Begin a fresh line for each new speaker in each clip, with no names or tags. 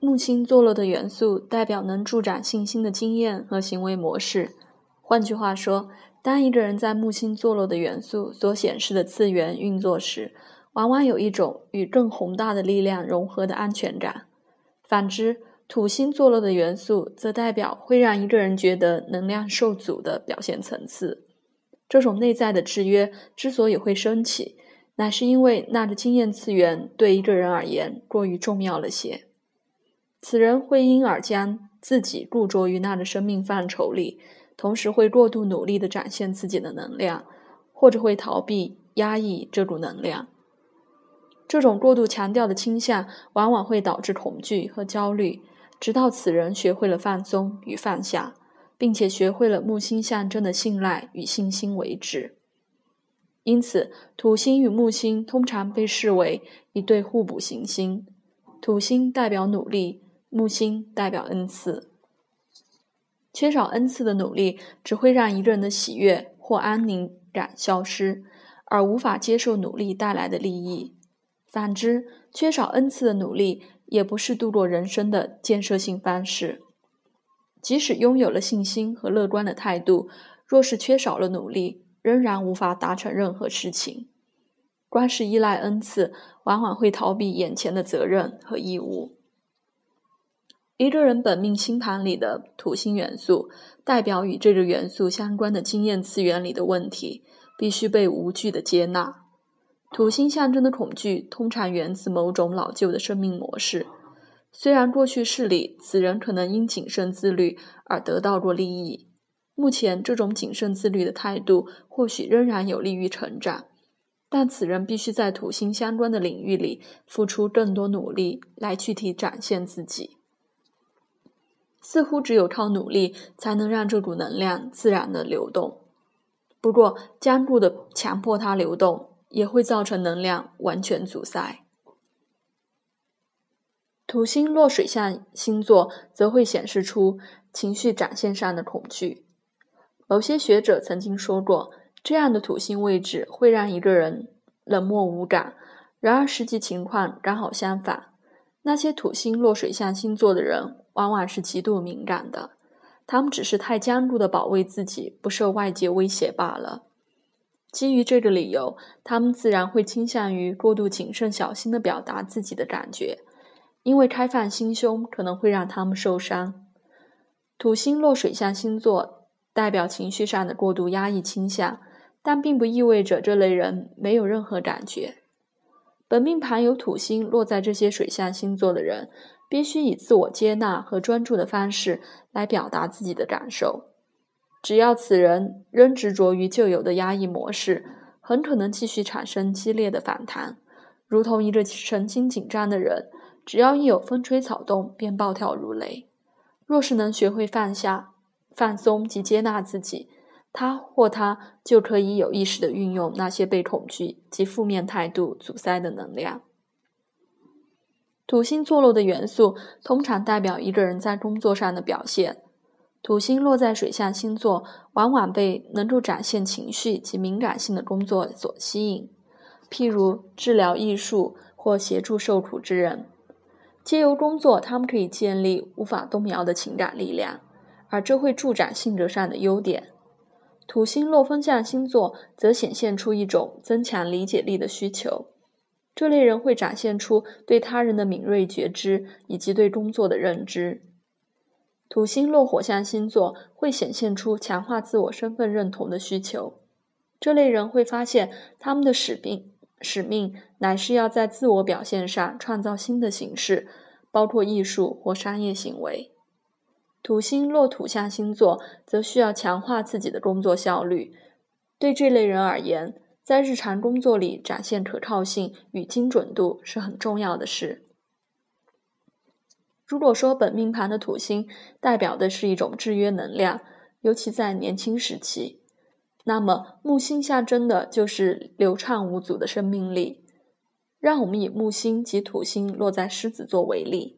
木星坐落的元素代表能助长信心的经验和行为模式。换句话说，当一个人在木星坐落的元素所显示的次元运作时，往往有一种与更宏大的力量融合的安全感。反之，土星坐落的元素则代表会让一个人觉得能量受阻的表现层次。这种内在的制约之所以会升起，乃是因为那个经验次元对一个人而言过于重要了些。此人会因而将自己固着于那个生命范畴里，同时会过度努力地展现自己的能量，或者会逃避、压抑这股能量。这种过度强调的倾向，往往会导致恐惧和焦虑，直到此人学会了放松与放下，并且学会了木星象征的信赖与信心为止。因此，土星与木星通常被视为一对互补行星。土星代表努力。木星代表恩赐，缺少恩赐的努力只会让一个人的喜悦或安宁感消失，而无法接受努力带来的利益。反之，缺少恩赐的努力也不是度过人生的建设性方式。即使拥有了信心和乐观的态度，若是缺少了努力，仍然无法达成任何事情。光是依赖恩赐，往往会逃避眼前的责任和义务。一个人本命星盘里的土星元素，代表与这个元素相关的经验次元里的问题，必须被无惧的接纳。土星象征的恐惧，通常源自某种老旧的生命模式。虽然过去世里此人可能因谨慎自律而得到过利益，目前这种谨慎自律的态度或许仍然有利于成长，但此人必须在土星相关的领域里付出更多努力，来具体展现自己。似乎只有靠努力才能让这股能量自然的流动，不过坚固的强迫它流动，也会造成能量完全阻塞。土星落水象星座则会显示出情绪展现上的恐惧。某些学者曾经说过，这样的土星位置会让一个人冷漠无感。然而实际情况刚好相反，那些土星落水象星座的人。往往是极度敏感的，他们只是太坚固的保卫自己不受外界威胁罢了。基于这个理由，他们自然会倾向于过度谨慎小心地表达自己的感觉，因为开放心胸可能会让他们受伤。土星落水象星座代表情绪上的过度压抑倾向，但并不意味着这类人没有任何感觉。本命盘有土星落在这些水象星座的人。必须以自我接纳和专注的方式来表达自己的感受。只要此人仍执着于旧有的压抑模式，很可能继续产生激烈的反弹，如同一个神经紧张的人，只要一有风吹草动便暴跳如雷。若是能学会放下、放松及接纳自己，他或她就可以有意识地运用那些被恐惧及负面态度阻塞的能量。土星坐落的元素通常代表一个人在工作上的表现。土星落在水象星座，往往被能够展现情绪及敏感性的工作所吸引，譬如治疗艺术或协助受苦之人。借由工作，他们可以建立无法动摇的情感力量，而这会助长性格上的优点。土星落风象星座则显现出一种增强理解力的需求。这类人会展现出对他人的敏锐觉知以及对工作的认知。土星落火象星座会显现出强化自我身份认同的需求。这类人会发现他们的使命使命乃是要在自我表现上创造新的形式，包括艺术或商业行为。土星落土象星座则需要强化自己的工作效率。对这类人而言，在日常工作里展现可靠性与精准度是很重要的事。如果说本命盘的土星代表的是一种制约能量，尤其在年轻时期，那么木星象征的就是流畅无阻的生命力。让我们以木星及土星落在狮子座为例，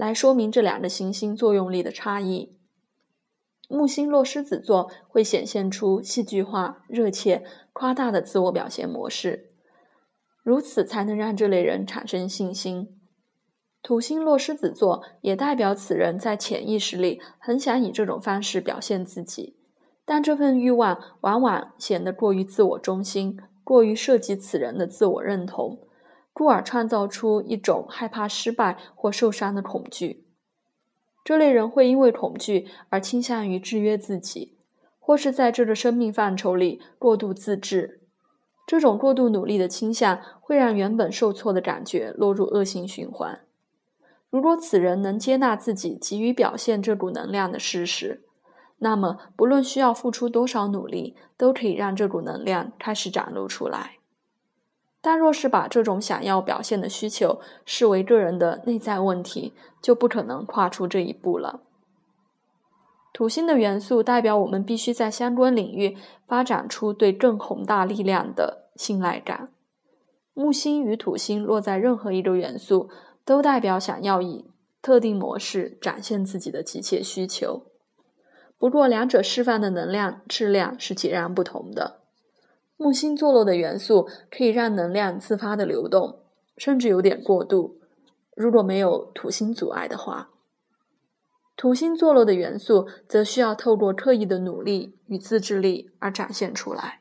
来说明这两个行星作用力的差异。木星落狮子座会显现出戏剧化、热切、夸大的自我表现模式，如此才能让这类人产生信心。土星落狮子座也代表此人在潜意识里很想以这种方式表现自己，但这份欲望往往显得过于自我中心，过于涉及此人的自我认同，故而创造出一种害怕失败或受伤的恐惧。这类人会因为恐惧而倾向于制约自己，或是在这个生命范畴里过度自制。这种过度努力的倾向会让原本受挫的感觉落入恶性循环。如果此人能接纳自己急于表现这股能量的事实，那么不论需要付出多少努力，都可以让这股能量开始展露出来。但若是把这种想要表现的需求视为个人的内在问题，就不可能跨出这一步了。土星的元素代表我们必须在相关领域发展出对更宏大力量的信赖感。木星与土星落在任何一个元素。都代表想要以特定模式展现自己的急切需求，不过两者释放的能量质量是截然不同的。木星坐落的元素可以让能量自发的流动，甚至有点过度。如果没有土星阻碍的话，土星坐落的元素则需要透过刻意的努力与自制力而展现出来。